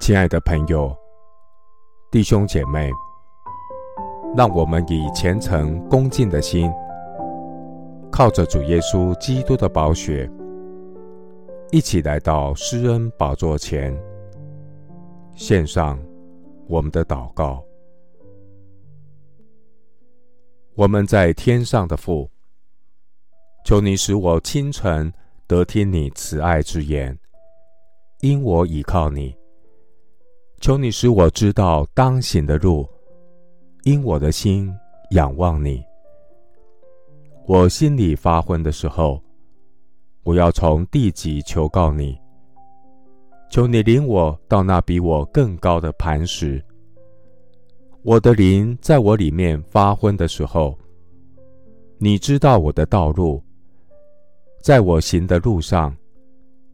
亲爱的朋友、弟兄姐妹，让我们以虔诚恭敬的心，靠着主耶稣基督的宝血，一起来到施恩宝座前，献上我们的祷告。我们在天上的父，求你使我清晨得听你慈爱之言，因我倚靠你。求你使我知道当行的路，因我的心仰望你。我心里发昏的时候，我要从地极求告你。求你领我到那比我更高的磐石。我的灵在我里面发昏的时候，你知道我的道路。在我行的路上，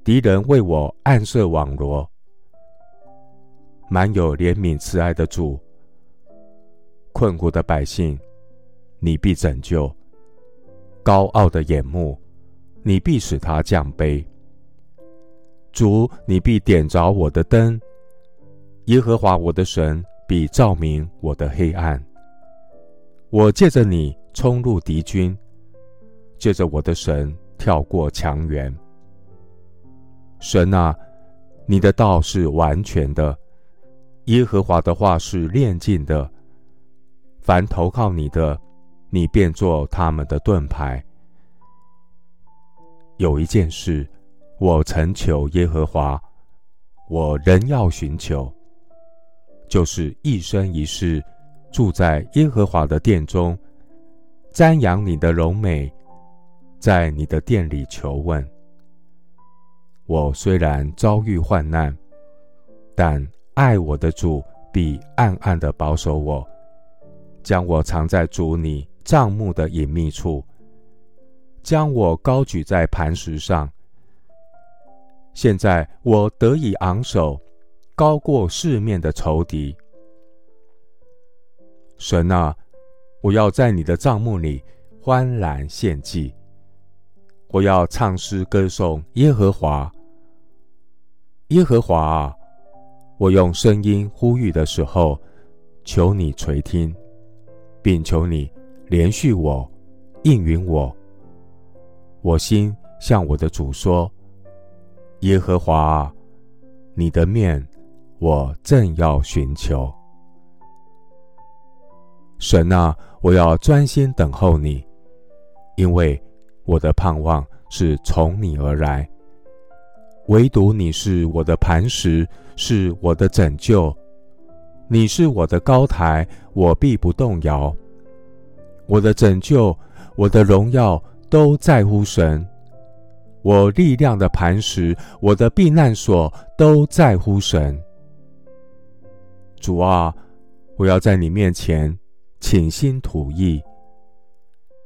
敌人为我暗设网罗。满有怜悯慈爱的主，困苦的百姓，你必拯救；高傲的眼目，你必使他降卑。主，你必点着我的灯；耶和华我的神必照明我的黑暗。我借着你冲入敌军，借着我的神跳过墙垣。神啊，你的道是完全的。耶和华的话是炼净的，凡投靠你的，你便做他们的盾牌。有一件事，我曾求耶和华，我仍要寻求，就是一生一世住在耶和华的殿中，瞻仰你的荣美，在你的殿里求问。我虽然遭遇患难，但爱我的主必暗暗的保守我，将我藏在主你帐幕的隐秘处，将我高举在磐石上。现在我得以昂首，高过四面的仇敌。神啊，我要在你的帐幕里欢然献祭，我要唱诗歌颂耶和华。耶和华啊。我用声音呼吁的时候，求你垂听，并求你连续我，应允我。我心向我的主说：“耶和华，你的面，我正要寻求。神啊，我要专心等候你，因为我的盼望是从你而来。唯独你是我的磐石。”是我的拯救，你是我的高台，我必不动摇。我的拯救，我的荣耀都在乎神。我力量的磐石，我的避难所都在乎神。主啊，我要在你面前倾心吐意。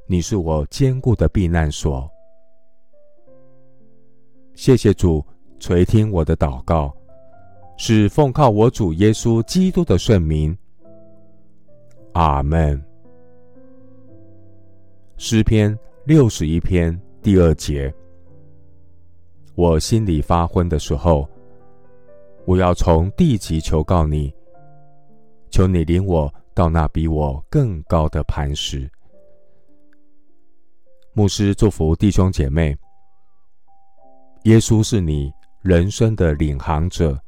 你是我坚固的避难所。谢谢主垂听我的祷告。是奉靠我主耶稣基督的圣名。阿门。诗篇六十一篇第二节：我心里发昏的时候，我要从地极求告你，求你领我到那比我更高的磐石。牧师祝福弟兄姐妹。耶稣是你人生的领航者。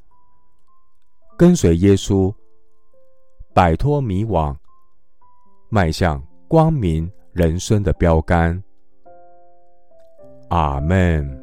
跟随耶稣，摆脱迷惘，迈向光明人生的标杆。阿门。